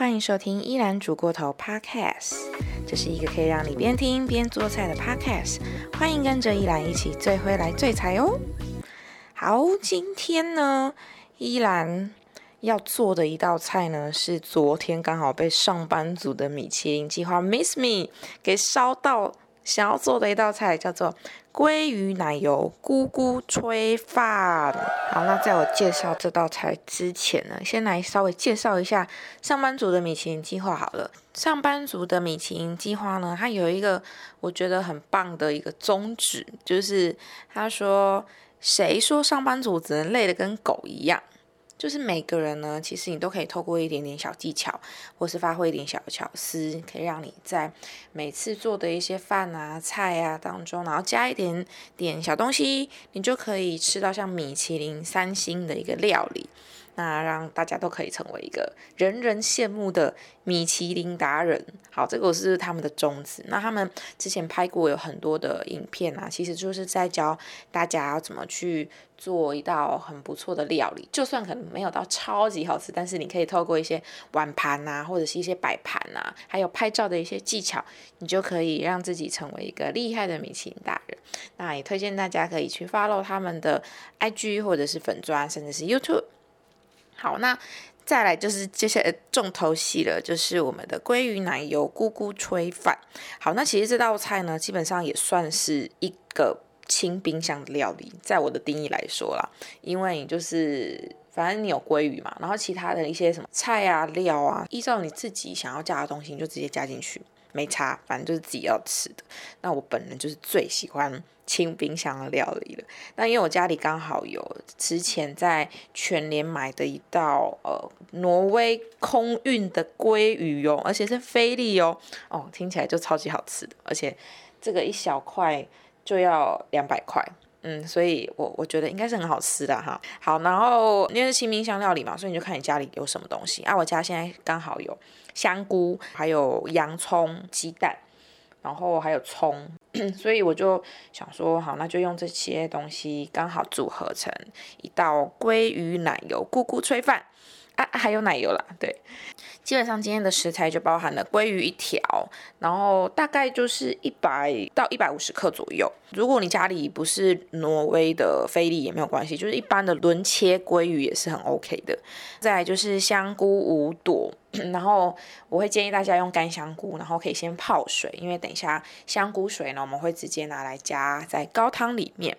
欢迎收听依兰煮过头 Podcast，这是一个可以让你边听边做菜的 Podcast，欢迎跟着依兰一起最会来最菜哦。好，今天呢，依兰要做的一道菜呢，是昨天刚好被上班族的米其林计划 Miss Me 给烧到。想要做的一道菜叫做鲑鱼奶油咕咕炊饭。好，那在我介绍这道菜之前呢，先来稍微介绍一下上班族的米其林计划好了。上班族的米其林计划呢，它有一个我觉得很棒的一个宗旨，就是他说：“谁说上班族只能累得跟狗一样？”就是每个人呢，其实你都可以透过一点点小技巧，或是发挥一点小巧思，可以让你在每次做的一些饭啊、菜啊当中，然后加一点点小东西，你就可以吃到像米其林三星的一个料理。那让大家都可以成为一个人人羡慕的米其林达人。好，这个是他们的宗旨。那他们之前拍过有很多的影片啊，其实就是在教大家要怎么去做一道很不错的料理。就算可能没有到超级好吃，但是你可以透过一些碗盘啊，或者是一些摆盘啊，还有拍照的一些技巧，你就可以让自己成为一个厉害的米其林达人。那也推荐大家可以去 follow 他们的 IG 或者是粉砖，甚至是 YouTube。好，那再来就是接下来重头戏了，就是我们的鲑鱼奶油咕咕炊饭。好，那其实这道菜呢，基本上也算是一个清冰箱的料理，在我的定义来说啦，因为就是反正你有鲑鱼嘛，然后其他的一些什么菜啊、料啊，依照你自己想要加的东西，你就直接加进去。没差，反正就是自己要吃的。那我本人就是最喜欢清冰箱的料理了。那因为我家里刚好有之前在全联买的一道呃挪威空运的鲑鱼哦，而且是菲力哦，哦听起来就超级好吃的，而且这个一小块就要两百块。嗯，所以我我觉得应该是很好吃的哈。好，然后因为是清冰箱料理嘛，所以你就看你家里有什么东西啊。我家现在刚好有香菇，还有洋葱、鸡蛋，然后还有葱，所以我就想说，好，那就用这些东西刚好组合成一道鲑鱼奶油咕咕炊饭。啊，还有奶油啦，对，基本上今天的食材就包含了鲑鱼一条，然后大概就是一百到一百五十克左右。如果你家里不是挪威的菲力也没有关系，就是一般的轮切鲑鱼也是很 OK 的。再来就是香菇五朵，然后我会建议大家用干香菇，然后可以先泡水，因为等一下香菇水呢我们会直接拿来加在高汤里面。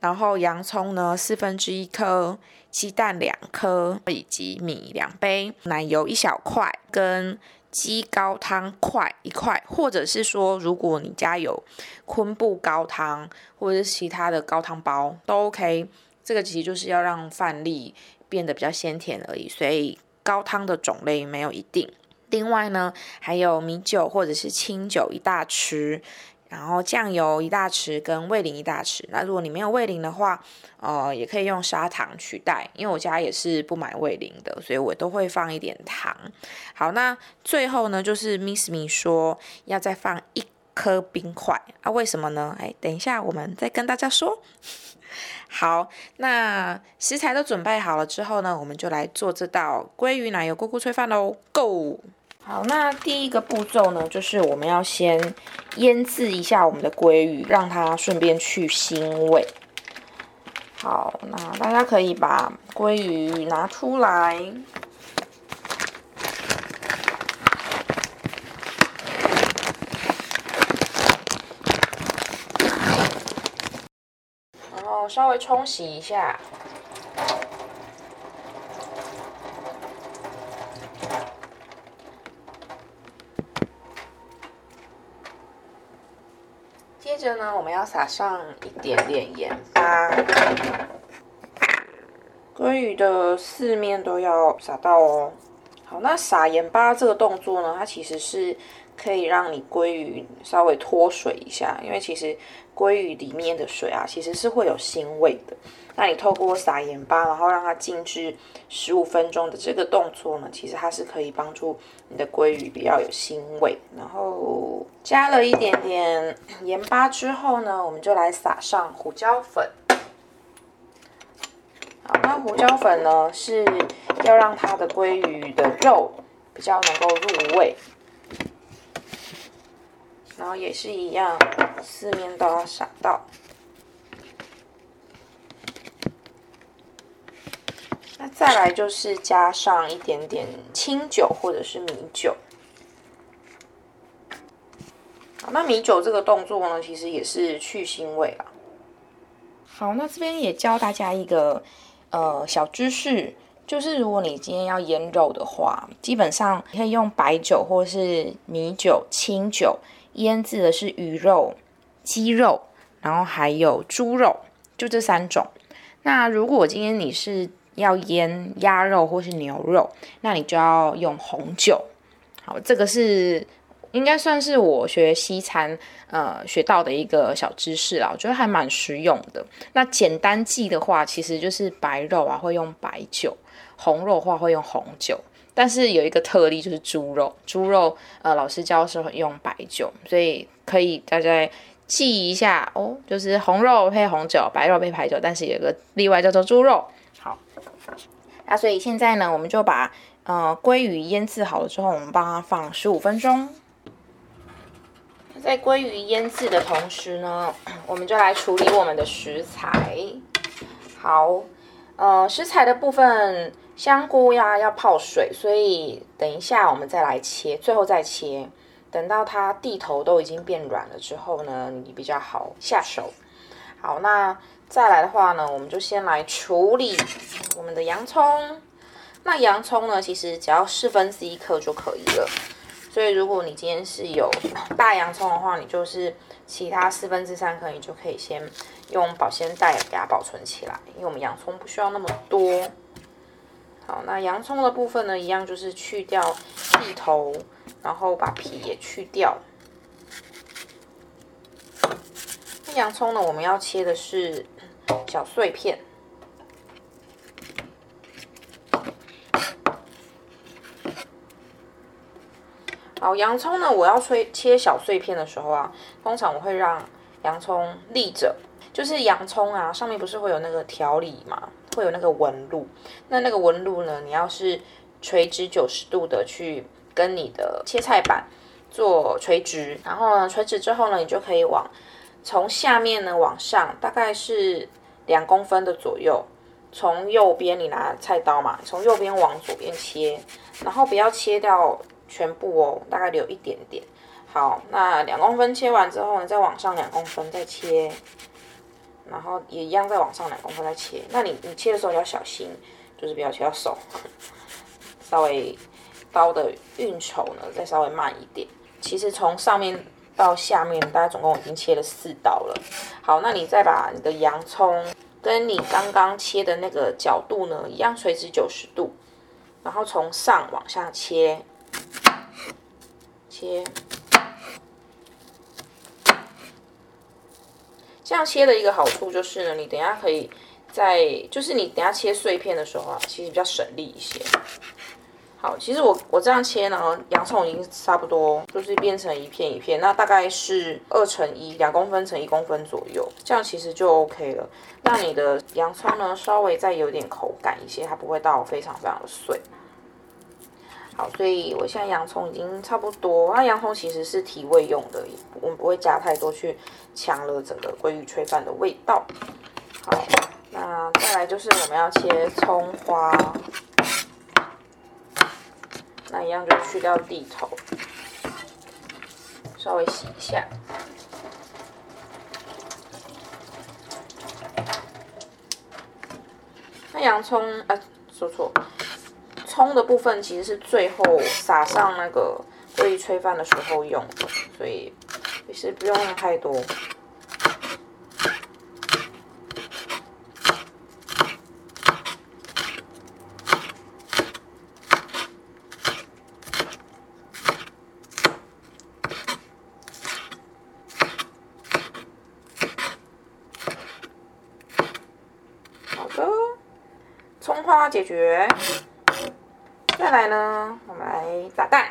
然后洋葱呢四分之一颗。鸡蛋两颗，以及米两杯，奶油一小块，跟鸡高汤块一块，或者是说，如果你家有昆布高汤或者是其他的高汤包都 OK。这个其实就是要让饭粒变得比较鲜甜而已，所以高汤的种类没有一定。另外呢，还有米酒或者是清酒一大匙。然后酱油一大匙跟味淋一大匙，那如果你没有味淋的话，呃，也可以用砂糖取代，因为我家也是不买味淋的，所以我都会放一点糖。好，那最后呢，就是 Miss Me 说要再放一颗冰块啊，为什么呢？哎，等一下我们再跟大家说。好，那食材都准备好了之后呢，我们就来做这道鲑鱼奶油咕咕炊饭喽，Go！好，那第一个步骤呢，就是我们要先腌制一下我们的鲑鱼，让它顺便去腥味。好，那大家可以把鲑鱼拿出来，然我稍微冲洗一下。接着呢，我们要撒上一点点盐巴，鲑鱼的四面都要撒到哦。好，那撒盐巴这个动作呢，它其实是可以让你鲑鱼稍微脱水一下，因为其实鲑鱼里面的水啊，其实是会有腥味的。那你透过撒盐巴，然后让它静置十五分钟的这个动作呢，其实它是可以帮助你的鲑鱼比较有腥味。然后加了一点点盐巴之后呢，我们就来撒上胡椒粉。好，那胡椒粉呢是要让它的鲑鱼的肉比较能够入味。然后也是一样，四面都要撒到。那再来就是加上一点点清酒或者是米酒。好，那米酒这个动作呢，其实也是去腥味啦。好，那这边也教大家一个呃小知识，就是如果你今天要腌肉的话，基本上可以用白酒或是米酒、清酒。腌制的是鱼肉、鸡肉，然后还有猪肉，就这三种。那如果今天你是要腌鸭肉或是牛肉，那你就要用红酒。好，这个是应该算是我学西餐呃学到的一个小知识啦，我觉得还蛮实用的。那简单记的话，其实就是白肉啊会用白酒，红肉的话会用红酒。但是有一个特例就是猪肉，猪肉呃老师教是用白酒，所以可以大家记一下哦，就是红肉配红酒，白肉配白酒，但是有一个例外叫做猪肉。好，那所以现在呢，我们就把呃鲑鱼腌制好了之后，我们帮它放十五分钟。在鲑鱼腌制的同时呢，我们就来处理我们的食材。好，呃，食材的部分。香菇呀要泡水，所以等一下我们再来切，最后再切。等到它地头都已经变软了之后呢，你比较好下手。好，那再来的话呢，我们就先来处理我们的洋葱。那洋葱呢，其实只要四分之一克就可以了。所以如果你今天是有大洋葱的话，你就是其他四分之三克，你就可以先用保鲜袋给它保存起来，因为我们洋葱不需要那么多。好，那洋葱的部分呢，一样就是去掉蒂头，然后把皮也去掉。那洋葱呢，我们要切的是小碎片。好，洋葱呢，我要切切小碎片的时候啊，通常我会让洋葱立着，就是洋葱啊，上面不是会有那个条理吗？会有那个纹路，那那个纹路呢？你要是垂直九十度的去跟你的切菜板做垂直，然后呢，垂直之后呢，你就可以往从下面呢往上，大概是两公分的左右，从右边你拿菜刀嘛，从右边往左边切，然后不要切掉全部哦，大概留一点点。好，那两公分切完之后呢，再往上两公分再切。然后也一样，再往上两公分再切。那你你切的时候你要小心，就是不要切到手，稍微刀的运筹呢再稍微慢一点。其实从上面到下面，大家总共已经切了四刀了。好，那你再把你的洋葱跟你刚刚切的那个角度呢一样垂直九十度，然后从上往下切，切。这样切的一个好处就是呢，你等下可以在，就是你等下切碎片的时候啊，其实比较省力一些。好，其实我我这样切呢，洋葱已经差不多就是变成一片一片，那大概是二乘一，两公分乘一公分左右，这样其实就 OK 了。那你的洋葱呢，稍微再有点口感一些，它不会到非常非常的碎。好，所以我现在洋葱已经差不多。那洋葱其实是提味用的，我们不会加太多去抢了整个鲑鱼炊饭的味道。好，那再来就是我们要切葱花，那一样就去掉地头，稍微洗一下。那洋葱，啊，说错。葱的部分其实是最后撒上那个鲑鱼炊饭的时候用的，所以其实不用用太多。好的，葱花解决。再来呢，我们来打蛋。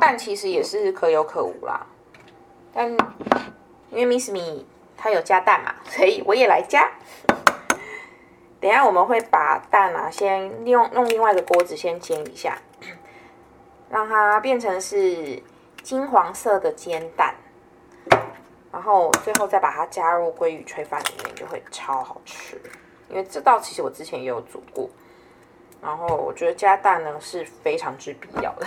蛋其实也是可有可无啦，但因为 Miss Me 它有加蛋嘛，所以我也来加。等下我们会把蛋啊，先用用另外一个锅子先煎一下，让它变成是金黄色的煎蛋，然后最后再把它加入鲑鱼炊饭里面，就会超好吃。因为这道其实我之前也有煮过，然后我觉得加蛋呢是非常之必要的。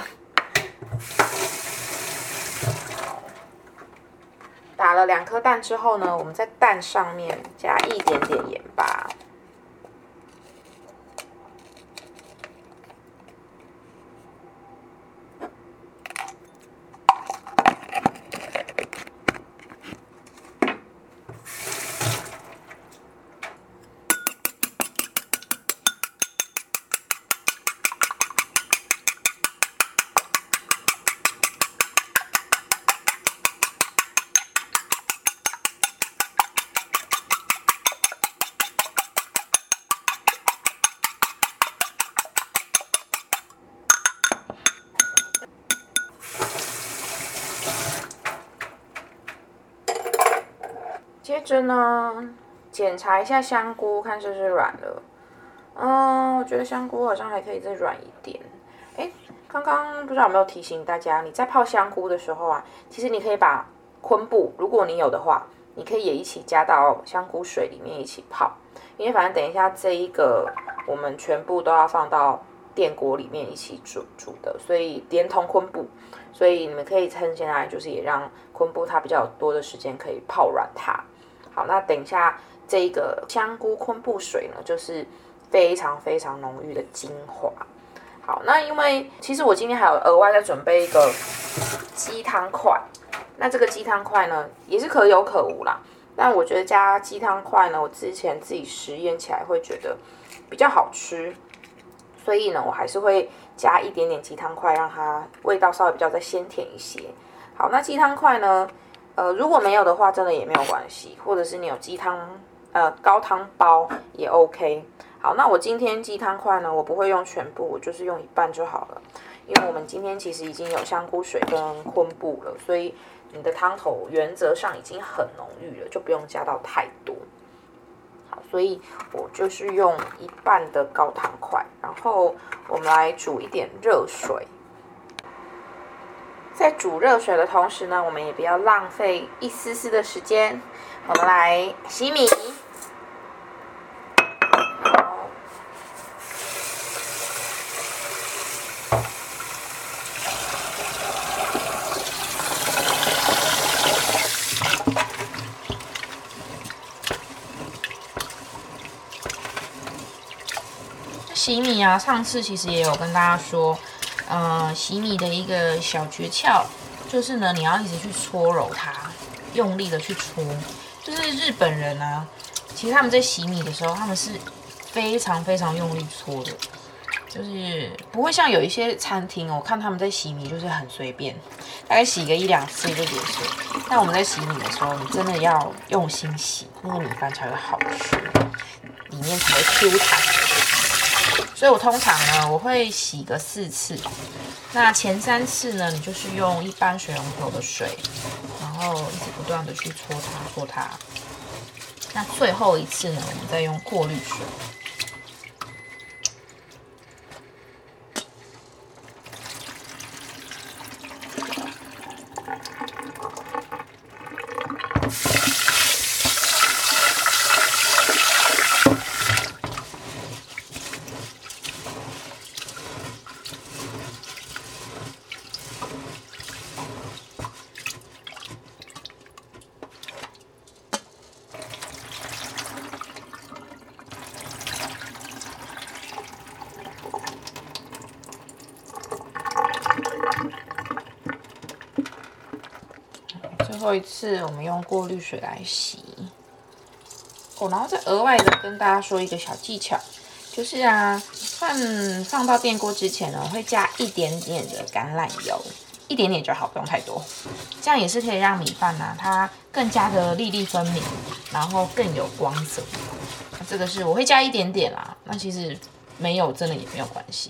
打了两颗蛋之后呢，我们在蛋上面加一点点盐巴。接着呢，检查一下香菇，看是不是软了。嗯，我觉得香菇好像还可以再软一点。哎，刚刚不知道有没有提醒大家，你在泡香菇的时候啊，其实你可以把昆布，如果你有的话，你可以也一起加到香菇水里面一起泡。因为反正等一下这一个我们全部都要放到电锅里面一起煮煮的，所以连同昆布，所以你们可以趁现在就是也让昆布它比较多的时间可以泡软它。好，那等一下这个香菇昆布水呢，就是非常非常浓郁的精华。好，那因为其实我今天还有额外再准备一个鸡汤块，那这个鸡汤块呢也是可有可无啦。但我觉得加鸡汤块呢，我之前自己实验起来会觉得比较好吃，所以呢我还是会加一点点鸡汤块，让它味道稍微比较再鲜甜一些。好，那鸡汤块呢？呃，如果没有的话，真的也没有关系，或者是你有鸡汤，呃，高汤包也 OK。好，那我今天鸡汤块呢，我不会用全部，我就是用一半就好了，因为我们今天其实已经有香菇水跟昆布了，所以你的汤头原则上已经很浓郁了，就不用加到太多。好，所以我就是用一半的高汤块，然后我们来煮一点热水。在煮热水的同时呢，我们也不要浪费一丝丝的时间。我们来洗米。洗米啊，上次其实也有跟大家说。呃，洗米的一个小诀窍就是呢，你要一直去搓揉它，用力的去搓。就是日本人呢，其实他们在洗米的时候，他们是非常非常用力搓的，就是不会像有一些餐厅，我看他们在洗米就是很随便，大概洗个一两次就结束。但我们在洗米的时候，你真的要用心洗，那个米饭才会好吃，里面才会 Q 弹。所以我通常呢，我会洗个四次。那前三次呢，你就是用一般水龙头的水，然后一直不断的去搓它，搓它。那最后一次呢，我们再用过滤水。一次，我们用过滤水来洗。哦，然后再额外的跟大家说一个小技巧，就是啊，饭放到电锅之前呢，会加一点点的橄榄油，一点点就好，不用太多。这样也是可以让米饭呢，它更加的粒粒分明，然后更有光泽。这个是我会加一点点啦，那其实没有真的也没有关系。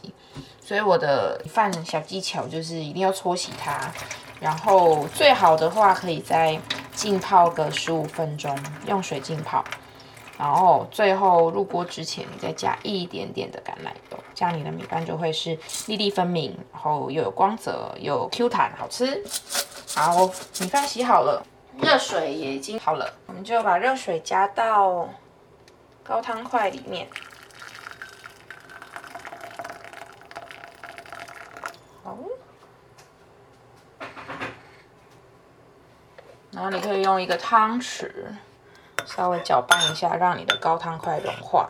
所以我的饭小技巧就是一定要搓洗它。然后最好的话，可以再浸泡个十五分钟，用水浸泡。然后最后入锅之前，你再加一点点的橄榄油，这样你的米饭就会是粒粒分明，然后又有光泽，又有 Q 弹，好吃。好，米饭洗好了，热水也已经好了，我们就把热水加到高汤块里面。好，然后你可以用一个汤匙。稍微搅拌一下，让你的高汤快融化。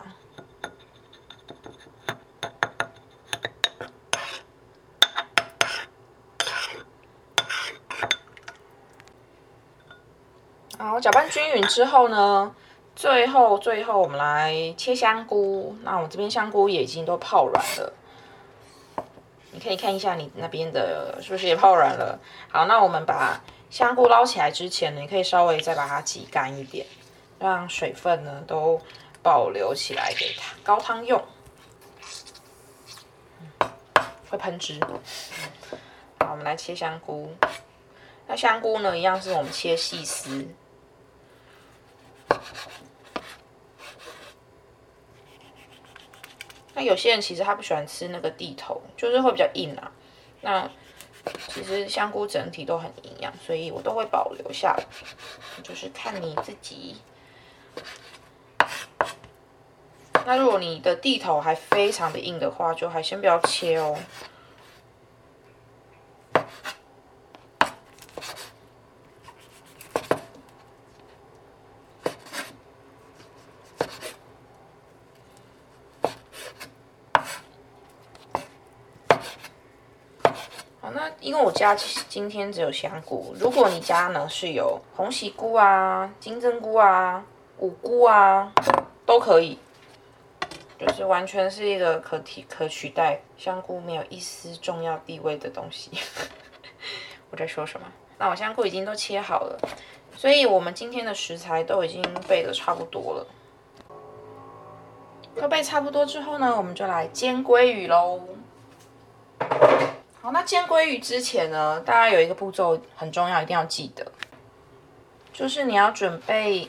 好，搅拌均匀之后呢，最后最后我们来切香菇。那我这边香菇也已经都泡软了，你可以看一下你那边的是不是也泡软了。好，那我们把香菇捞起来之前呢，你可以稍微再把它挤干一点。让水分呢都保留起来给它高汤用，会喷汁。好，我们来切香菇。那香菇呢，一样是我们切细丝。那有些人其实他不喜欢吃那个地头，就是会比较硬啊。那其实香菇整体都很营养，所以我都会保留下来，就是看你自己。那如果你的地头还非常的硬的话，就还先不要切哦。那因为我家今天只有香菇，如果你家呢是有红喜菇啊、金针菇啊、五菇啊，都可以。就是完全是一个可替可取代香菇没有一丝重要地位的东西。我在说什么？那我香菇已经都切好了，所以我们今天的食材都已经备的差不多了。都备差不多之后呢，我们就来煎鲑鱼喽。好，那煎鲑鱼之前呢，大家有一个步骤很重要，一定要记得，就是你要准备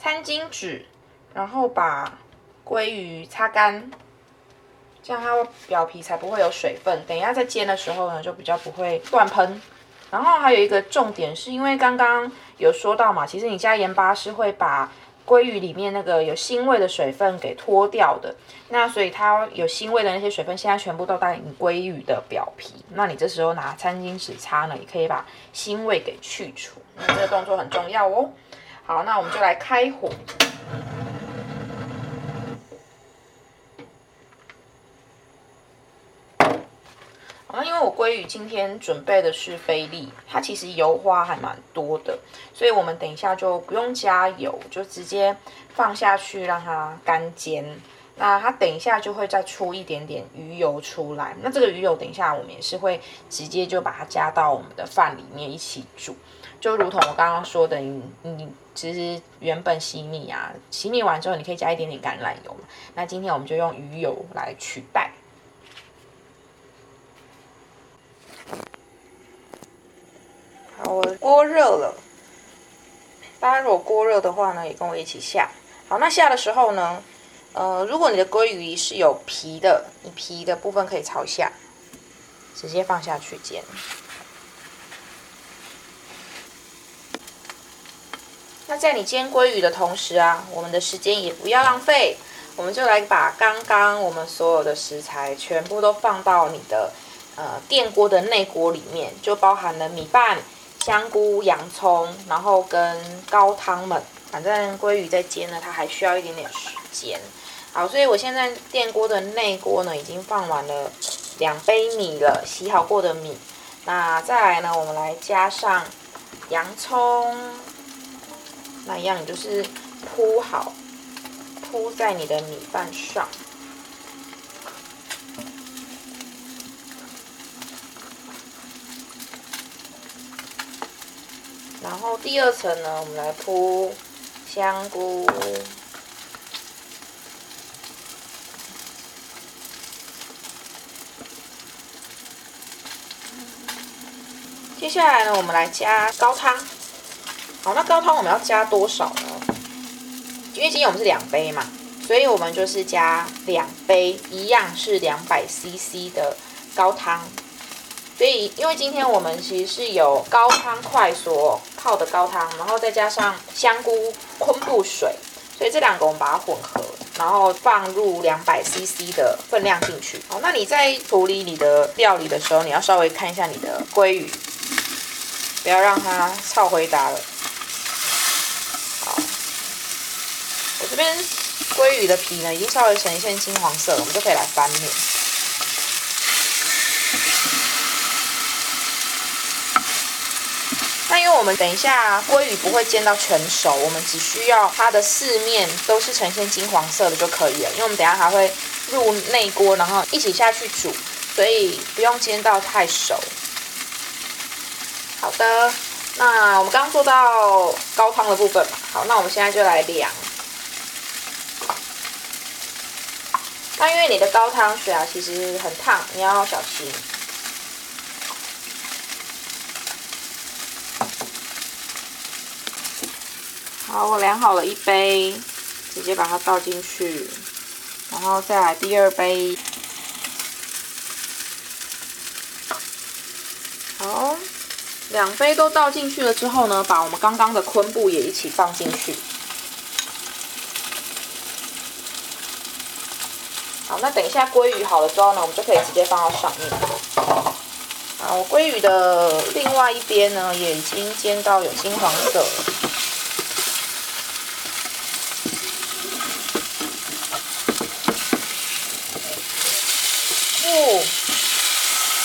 餐巾纸，然后把。鲑鱼擦干，这样它表皮才不会有水分。等一下在煎的时候呢，就比较不会乱喷。然后还有一个重点，是因为刚刚有说到嘛，其实你加盐巴是会把鲑鱼里面那个有腥味的水分给脱掉的。那所以它有腥味的那些水分，现在全部都在你鲑鱼的表皮。那你这时候拿餐巾纸擦呢，也可以把腥味给去除。那这个动作很重要哦。好，那我们就来开火。然因为我鲑鱼今天准备的是菲力，它其实油花还蛮多的，所以我们等一下就不用加油，就直接放下去让它干煎。那它等一下就会再出一点点鱼油出来，那这个鱼油等一下我们也是会直接就把它加到我们的饭里面一起煮，就如同我刚刚说的，你你其实原本洗米啊，洗米完之后你可以加一点点橄榄油嘛，那今天我们就用鱼油来取代。我锅热了。大家如果锅热的话呢，也跟我一起下。好，那下的时候呢，呃，如果你的鲑鱼是有皮的，你皮的部分可以朝下，直接放下去煎。那在你煎鲑鱼的同时啊，我们的时间也不要浪费，我们就来把刚刚我们所有的食材全部都放到你的。呃，电锅的内锅里面就包含了米饭、香菇、洋葱，然后跟高汤们。反正鲑鱼在煎呢，它还需要一点点时间。好，所以我现在电锅的内锅呢，已经放完了两杯米了，洗好过的米。那再来呢，我们来加上洋葱，那一样就是铺好，铺在你的米饭上。然后第二层呢，我们来铺香菇。接下来呢，我们来加高汤。好，那高汤我们要加多少呢？因为今天我们是两杯嘛，所以我们就是加两杯，一样是两百 CC 的高汤。所以，因为今天我们其实是有高汤块所泡的高汤，然后再加上香菇昆布水，所以这两个我们把它混合，然后放入两百 CC 的分量进去。好，那你在处理你的料理的时候，你要稍微看一下你的鲑鱼，不要让它超回答了。好，我这边鲑鱼的皮呢已经稍微呈现金黄色了，我们就可以来翻面。那因为我们等一下鲑鱼不会煎到全熟，我们只需要它的四面都是呈现金黄色的就可以了。因为我们等下还会入内锅，然后一起下去煮，所以不用煎到太熟。好的，那我们刚刚做到高汤的部分嘛，好，那我们现在就来量。那因为你的高汤水啊，其实很烫，你要小心。好，我量好了一杯，直接把它倒进去，然后再来第二杯。好，两杯都倒进去了之后呢，把我们刚刚的昆布也一起放进去。好，那等一下鲑鱼好了之后呢，我们就可以直接放到上面。好，鲑鱼的另外一边呢，也已经煎到有金黄色。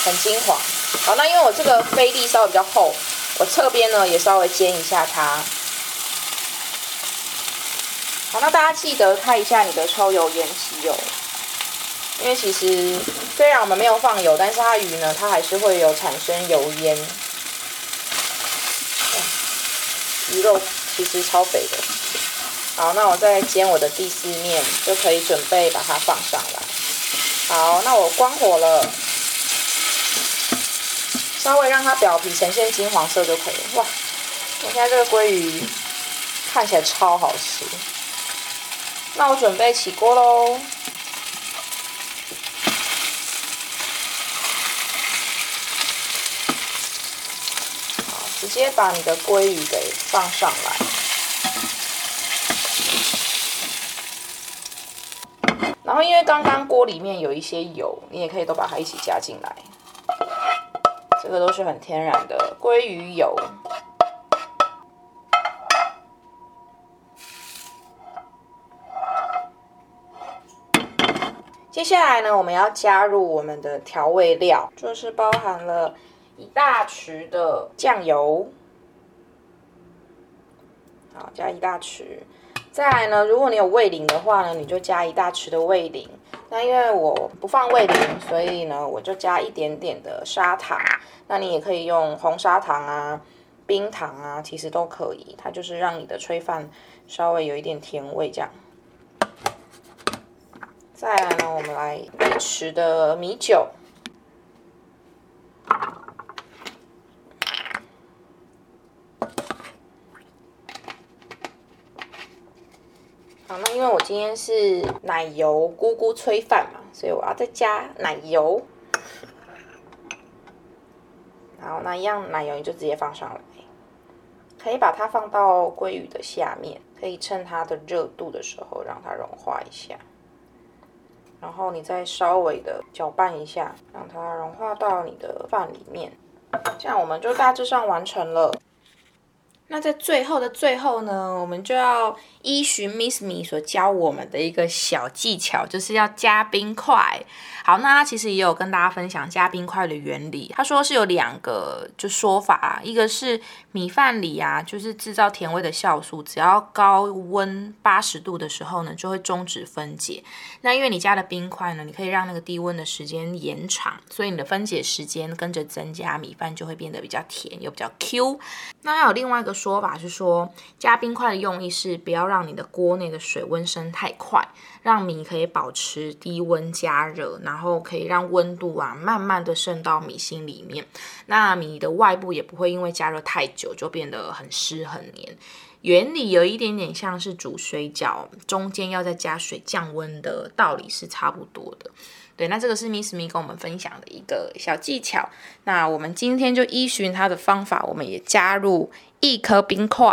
很金黄，好，那因为我这个菲力稍微比较厚，我侧边呢也稍微煎一下它。好，那大家记得看一下你的抽油烟机油，因为其实虽然我们没有放油，但是它鱼呢，它还是会有产生油烟。鱼肉其实超肥的。好，那我再煎我的第四面，就可以准备把它放上来。好，那我关火了。稍微让它表皮呈现金黄色就可以了。哇，我现在这个鲑鱼看起来超好吃。那我准备起锅喽。直接把你的鲑鱼给放上来。然后因为刚刚锅里面有一些油，你也可以都把它一起加进来。这个都是很天然的鲑鱼油。接下来呢，我们要加入我们的调味料，就是包含了一大匙的酱油。好，加一大匙。再来呢，如果你有味淋的话呢，你就加一大匙的味淋。那因为我不放味淋，所以呢，我就加一点点的砂糖。那你也可以用红砂糖啊、冰糖啊，其实都可以。它就是让你的炊饭稍微有一点甜味这样。再来呢，我们来一匙的米酒。好，那因为我今天是奶油咕咕炊饭嘛，所以我要再加奶油。好，那一样奶油你就直接放上来，可以把它放到鲑鱼的下面，可以趁它的热度的时候让它融化一下，然后你再稍微的搅拌一下，让它融化到你的饭里面，这样我们就大致上完成了。那在最后的最后呢，我们就要依循 Miss Me 所教我们的一个小技巧，就是要加冰块。好，那他其实也有跟大家分享加冰块的原理。他说是有两个就说法，一个是米饭里啊，就是制造甜味的酵素，只要高温八十度的时候呢，就会终止分解。那因为你加了冰块呢，你可以让那个低温的时间延长，所以你的分解时间跟着增加，米饭就会变得比较甜又比较 Q。那还有另外一个说法是说，加冰块的用意是不要让你的锅内的水温升太快，让米可以保持低温加热，然后可以让温度啊慢慢的渗到米心里面，那米的外部也不会因为加热太久就变得很湿很黏。原理有一点点像是煮水饺，中间要再加水降温的道理是差不多的。对，那这个是 Miss Me 跟我们分享的一个小技巧。那我们今天就依循他的方法，我们也加入一颗冰块。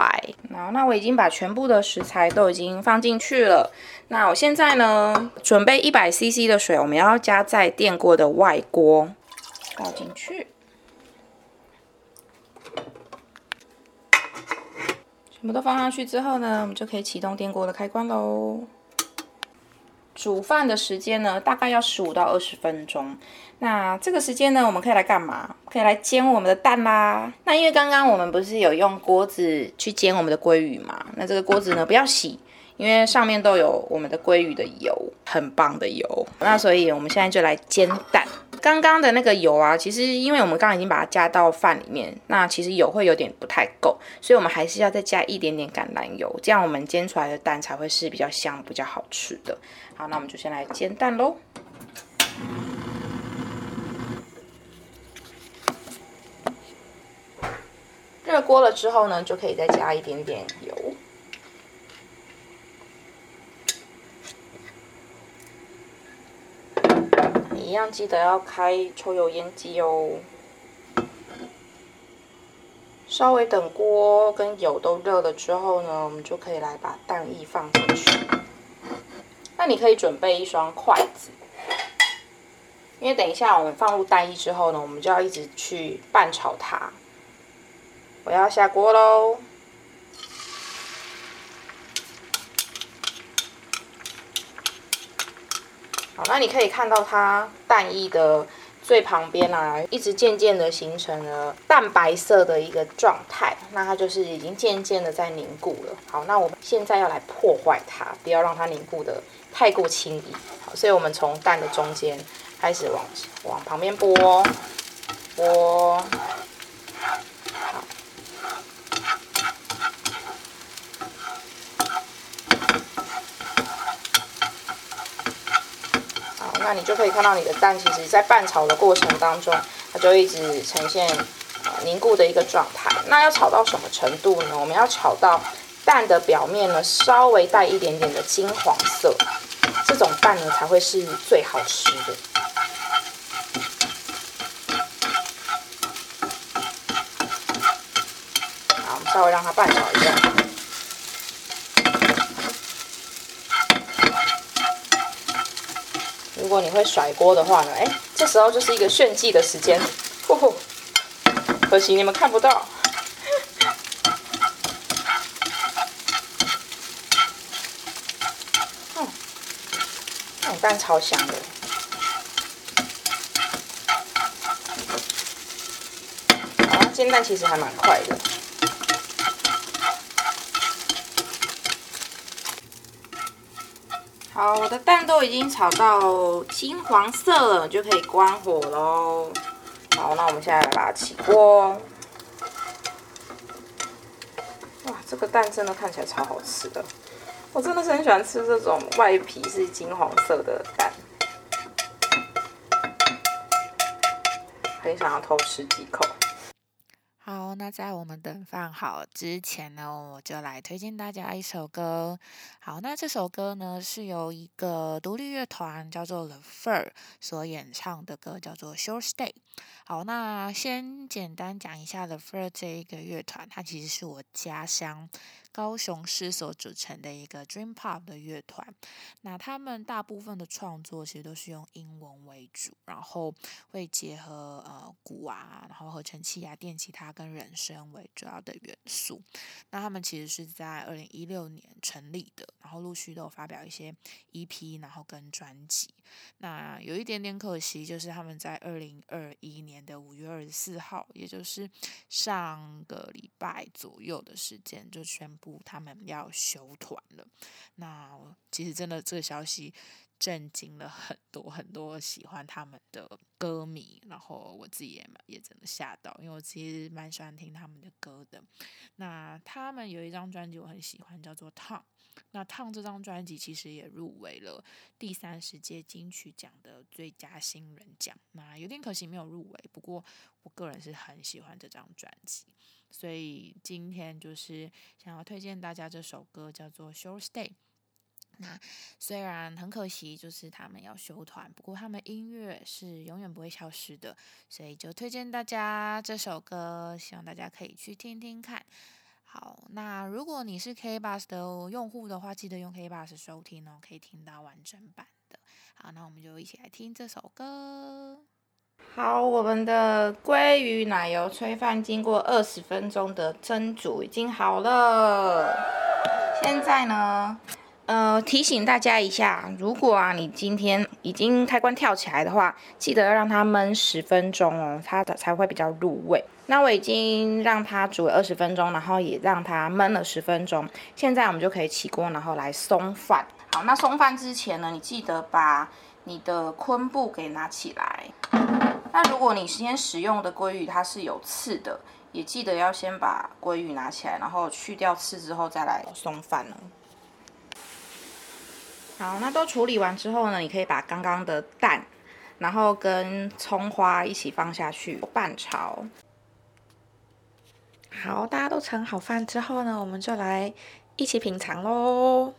好，那我已经把全部的食材都已经放进去了。那我现在呢，准备一百 CC 的水，我们要加在电锅的外锅，倒进去，全部都放上去之后呢，我们就可以启动电锅的开关喽。煮饭的时间呢，大概要十五到二十分钟。那这个时间呢，我们可以来干嘛？可以来煎我们的蛋啦。那因为刚刚我们不是有用锅子去煎我们的鲑鱼嘛？那这个锅子呢，不要洗，因为上面都有我们的鲑鱼的油，很棒的油。那所以我们现在就来煎蛋。刚刚的那个油啊，其实因为我们刚刚已经把它加到饭里面，那其实油会有点不太够，所以我们还是要再加一点点橄榄油，这样我们煎出来的蛋才会是比较香、比较好吃的。好，那我们就先来煎蛋喽。热锅了之后呢，就可以再加一点点油。一样记得要开抽油烟机哦。稍微等锅跟油都热了之后呢，我们就可以来把蛋液放进去。那你可以准备一双筷子，因为等一下我们放入蛋液之后呢，我们就要一直去拌炒它。我要下锅喽。好，那你可以看到它蛋液的最旁边啊，一直渐渐的形成了淡白色的一个状态，那它就是已经渐渐的在凝固了。好，那我们现在要来破坏它，不要让它凝固的太过轻易。好，所以我们从蛋的中间开始往往旁边拨拨。那你就可以看到你的蛋，其实在拌炒的过程当中，它就一直呈现呃凝固的一个状态。那要炒到什么程度呢？我们要炒到蛋的表面呢稍微带一点点的金黄色，这种蛋呢才会是最好吃的。好，我们稍微让它拌炒一下。如果你会甩锅的话呢？哎，这时候就是一个炫技的时间，呼呼，可惜你们看不到。嗯，这种蛋超香的。啊，煎蛋其实还蛮快的。好，我的蛋都已经炒到金黄色了，就可以关火喽。好，那我们现在来把它起锅。哇，这个蛋真的看起来超好吃的，我真的是很喜欢吃这种外皮是金黄色的蛋，很想要偷吃几口。好，那在我们等放好之前呢，我就来推荐大家一首歌。好，那这首歌呢是由一个独立乐团叫做 The Fur 所演唱的歌，叫做《Short Stay》。好，那先简单讲一下 The Fur 这一个乐团，它其实是我家乡。高雄市所组成的一个 Dream Pop 的乐团，那他们大部分的创作其实都是用英文为主，然后会结合呃鼓啊，然后合成器啊、电吉他跟人声为主要的元素。那他们其实是在二零一六年成立的，然后陆续都有发表一些 EP，然后跟专辑。那有一点点可惜，就是他们在二零二一年的五月二十四号，也就是上个礼拜左右的时间，就宣布。他们要休团了，那其实真的这个消息震惊了很多很多喜欢他们的歌迷，然后我自己也也真的吓到，因为我其实蛮喜欢听他们的歌的。那他们有一张专辑我很喜欢，叫做《Tom》，那《烫》这张专辑其实也入围了第三十届金曲奖的最佳新人奖，那有点可惜没有入围。不过我个人是很喜欢这张专辑，所以今天就是想要推荐大家这首歌，叫做《Short Stay》。那虽然很可惜，就是他们要休团，不过他们音乐是永远不会消失的，所以就推荐大家这首歌，希望大家可以去听听看。好，那如果你是 K Bus 的用户的话，记得用 K Bus 收听哦，可以听到完整版的。好，那我们就一起来听这首歌。好，我们的鲑鱼奶油炊饭经过二十分钟的蒸煮已经好了，现在呢？呃，提醒大家一下，如果啊你今天已经开关跳起来的话，记得要让它焖十分钟哦，它的才会比较入味。那我已经让它煮了二十分钟，然后也让它焖了十分钟，现在我们就可以起锅，然后来松饭。好，那松饭之前呢，你记得把你的昆布给拿起来。那如果你今天使用的鲑鱼它是有刺的，也记得要先把鲑鱼拿起来，然后去掉刺之后再来松饭哦。好，那都处理完之后呢，你可以把刚刚的蛋，然后跟葱花一起放下去拌炒。好，大家都盛好饭之后呢，我们就来一起品尝喽。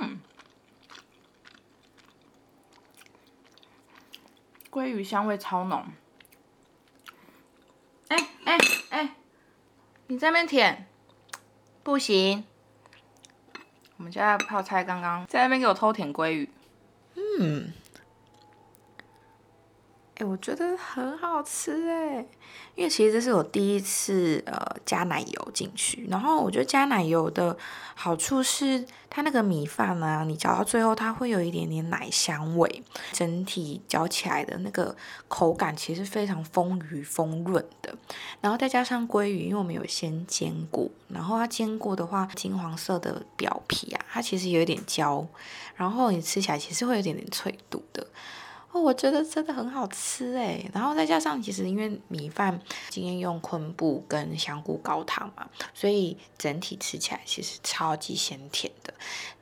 嗯，鲑鱼香味超浓。哎哎哎，你这边舔，不行。我们家泡菜刚刚在那边给我偷舔鲑鱼，嗯，我觉得很好吃哎。因为其实这是我第一次呃加奶油进去，然后我觉得加奶油的好处是它那个米饭呢，你嚼到最后它会有一点点奶香味，整体嚼起来的那个口感其实非常丰腴丰润的。然后再加上鲑鱼，因为我们有先煎过，然后它煎过的话，金黄色的表皮啊，它其实有一点焦，然后你吃起来其实会有点点脆度的。哦，我觉得真的很好吃哎，然后再加上其实因为米饭今天用昆布跟香菇高汤嘛，所以整体吃起来其实超级鲜甜的。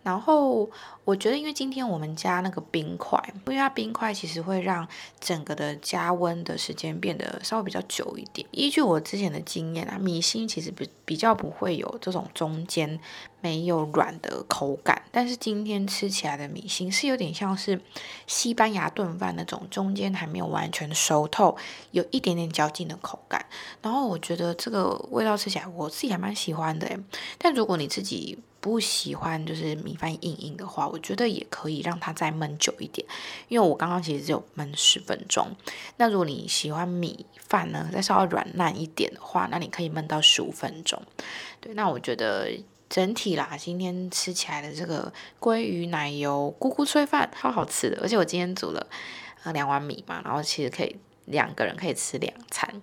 然后我觉得，因为今天我们加那个冰块，因为它冰块其实会让整个的加温的时间变得稍微比较久一点。依据我之前的经验啊，米心其实比比较不会有这种中间没有软的口感，但是今天吃起来的米心是有点像是西班牙炖饭那种中间还没有完全熟透，有一点点嚼劲的口感。然后我觉得这个味道吃起来我自己还蛮喜欢的但如果你自己不喜欢就是米饭硬硬的话，我觉得也可以让它再焖久一点，因为我刚刚其实只有焖十分钟。那如果你喜欢米饭呢，再稍微软烂一点的话，那你可以焖到十五分钟。对，那我觉得整体啦，今天吃起来的这个鲑鱼奶油咕咕炊饭超好吃的，而且我今天煮了呃两碗米嘛，然后其实可以两个人可以吃两餐。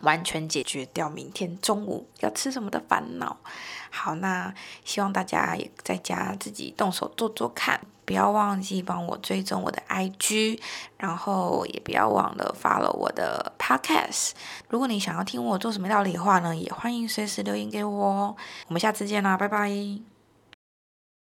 完全解决掉明天中午要吃什么的烦恼。好，那希望大家也在家自己动手做做看，不要忘记帮我追踪我的 IG，然后也不要忘了发了我的 Podcast。如果你想要听我做什么料理的话呢，也欢迎随时留言给我哦。我们下次见啦，拜拜。